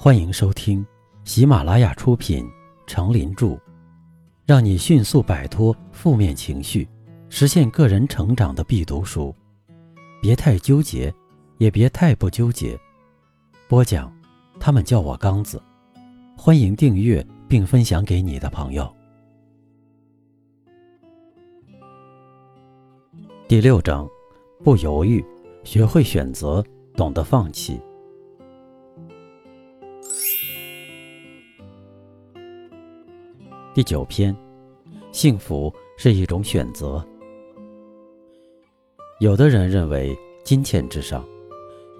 欢迎收听喜马拉雅出品《成林著》，让你迅速摆脱负面情绪，实现个人成长的必读书。别太纠结，也别太不纠结。播讲，他们叫我刚子。欢迎订阅并分享给你的朋友。第六章，不犹豫，学会选择，懂得放弃。第九篇，幸福是一种选择。有的人认为金钱至上，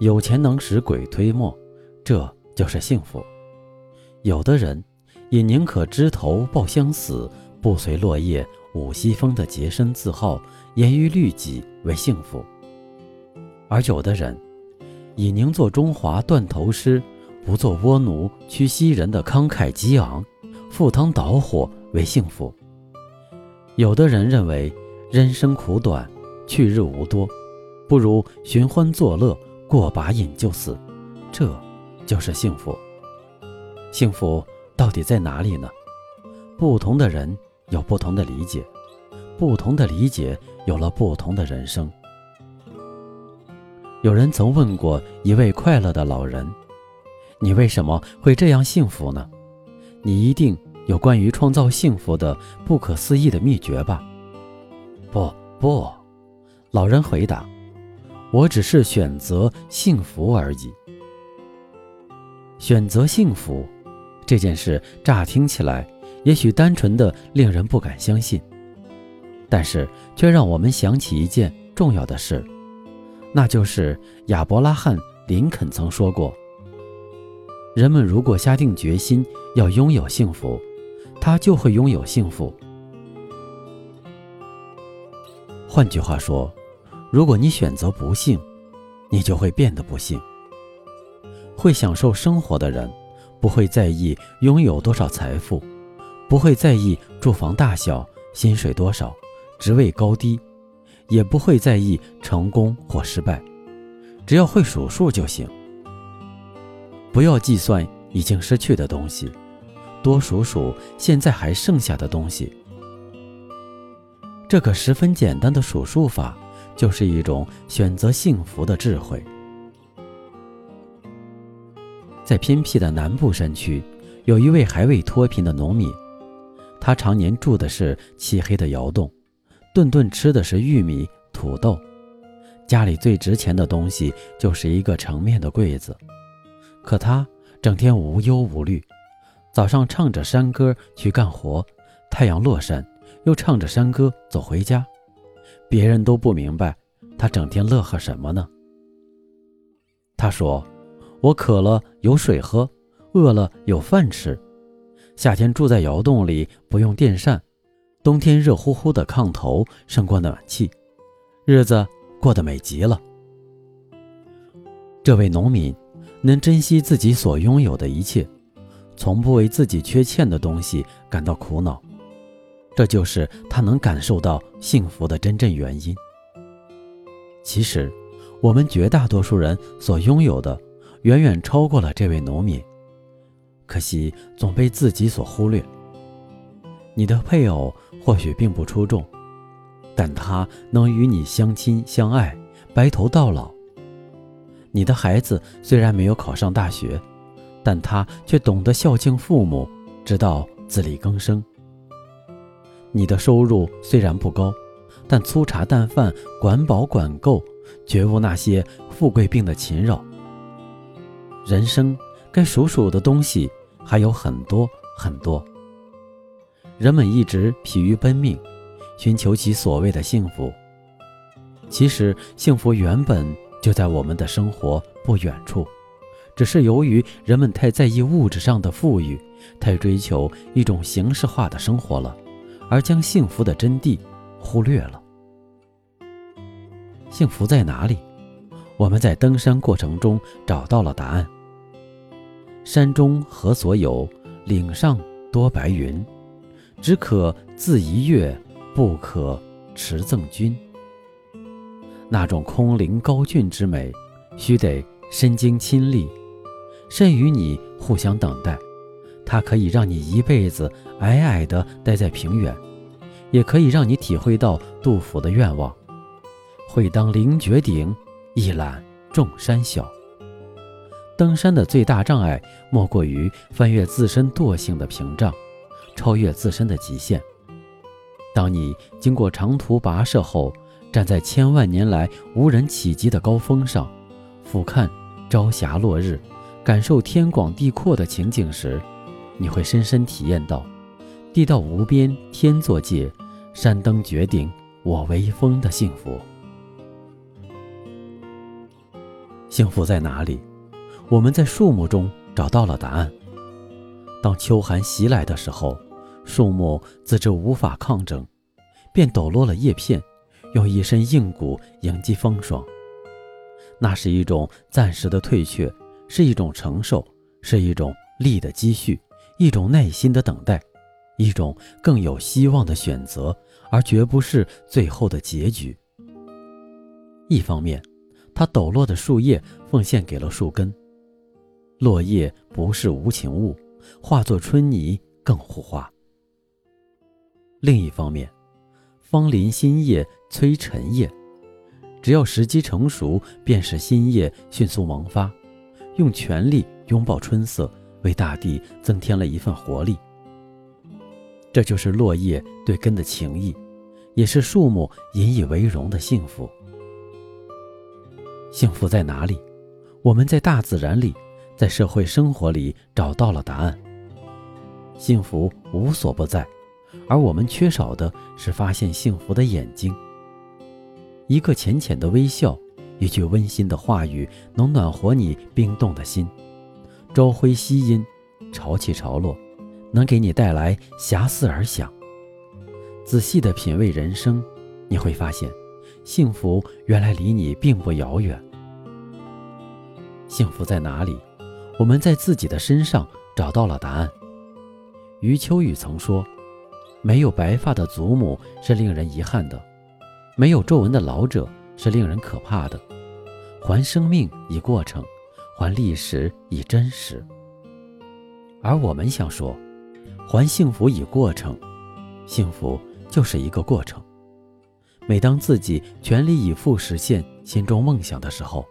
有钱能使鬼推磨，这就是幸福；有的人也宁可枝头抱香死，不随落叶舞西风的洁身自好、严于律己为幸福；而有的人以宁做中华断头师，不做倭奴屈膝人的慷慨激昂。赴汤蹈火为幸福。有的人认为人生苦短，去日无多，不如寻欢作乐，过把瘾就死，这就是幸福。幸福到底在哪里呢？不同的人有不同的理解，不同的理解有了不同的人生。有人曾问过一位快乐的老人：“你为什么会这样幸福呢？”你一定有关于创造幸福的不可思议的秘诀吧？不不，老人回答：“我只是选择幸福而已。”选择幸福这件事，乍听起来也许单纯的令人不敢相信，但是却让我们想起一件重要的事，那就是亚伯拉罕·林肯曾说过。人们如果下定决心要拥有幸福，他就会拥有幸福。换句话说，如果你选择不幸，你就会变得不幸。会享受生活的人，不会在意拥有多少财富，不会在意住房大小、薪水多少、职位高低，也不会在意成功或失败，只要会数数就行。不要计算已经失去的东西，多数数现在还剩下的东西。这个十分简单的数数法，就是一种选择幸福的智慧。在偏僻的南部山区，有一位还未脱贫的农民，他常年住的是漆黑的窑洞，顿顿吃的是玉米、土豆，家里最值钱的东西就是一个成面的柜子。可他整天无忧无虑，早上唱着山歌去干活，太阳落山又唱着山歌走回家，别人都不明白他整天乐呵什么呢？他说：“我渴了有水喝，饿了有饭吃，夏天住在窑洞里不用电扇，冬天热乎乎的炕头胜过暖气，日子过得美极了。”这位农民。能珍惜自己所拥有的一切，从不为自己缺欠的东西感到苦恼，这就是他能感受到幸福的真正原因。其实，我们绝大多数人所拥有的，远远超过了这位农民，可惜总被自己所忽略。你的配偶或许并不出众，但他能与你相亲相爱，白头到老。你的孩子虽然没有考上大学，但他却懂得孝敬父母，知道自力更生。你的收入虽然不高，但粗茶淡饭，管饱管够，绝无那些富贵病的侵扰。人生该数数的东西还有很多很多。人们一直疲于奔命，寻求其所谓的幸福。其实幸福原本。就在我们的生活不远处，只是由于人们太在意物质上的富裕，太追求一种形式化的生活了，而将幸福的真谛忽略了。幸福在哪里？我们在登山过程中找到了答案。山中何所有？岭上多白云。只可自怡悦，不可持赠君。那种空灵高峻之美，须得身经亲历，甚与你互相等待。它可以让你一辈子矮矮的待在平原，也可以让你体会到杜甫的愿望：会当凌绝顶，一览众山小。登山的最大障碍，莫过于翻越自身惰性的屏障，超越自身的极限。当你经过长途跋涉后，站在千万年来无人企及的高峰上，俯瞰朝霞落日，感受天广地阔的情景时，你会深深体验到“地道无边天作界，山登绝顶我为峰”的幸福。幸福在哪里？我们在树木中找到了答案。当秋寒袭来的时候，树木自知无法抗争，便抖落了叶片，用一身硬骨迎击风霜。那是一种暂时的退却，是一种承受，是一种力的积蓄，一种耐心的等待，一种更有希望的选择，而绝不是最后的结局。一方面，它抖落的树叶奉献给了树根。落叶不是无情物，化作春泥更护花。另一方面，芳林新叶催陈叶，只要时机成熟，便使新叶迅速萌发，用全力拥抱春色，为大地增添了一份活力。这就是落叶对根的情谊，也是树木引以为荣的幸福。幸福在哪里？我们在大自然里。在社会生活里找到了答案。幸福无所不在，而我们缺少的是发现幸福的眼睛。一个浅浅的微笑，一句温馨的话语，能暖和你冰冻的心。朝晖夕阴，潮起潮落，能给你带来遐思而想。仔细的品味人生，你会发现，幸福原来离你并不遥远。幸福在哪里？我们在自己的身上找到了答案。余秋雨曾说：“没有白发的祖母是令人遗憾的，没有皱纹的老者是令人可怕的。还生命以过程，还历史以真实。”而我们想说，还幸福以过程，幸福就是一个过程。每当自己全力以赴实现心中梦想的时候。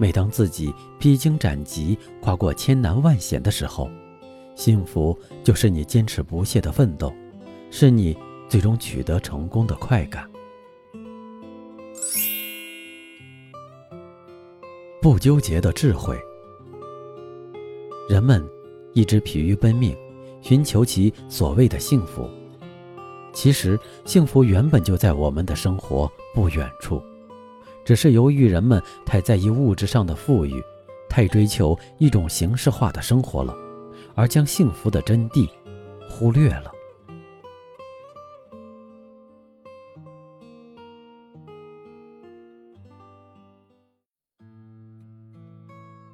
每当自己披荆斩棘、跨过千难万险的时候，幸福就是你坚持不懈的奋斗，是你最终取得成功的快感。不纠结的智慧。人们一直疲于奔命，寻求其所谓的幸福，其实幸福原本就在我们的生活不远处。只是由于人们太在意物质上的富裕，太追求一种形式化的生活了，而将幸福的真谛忽略了。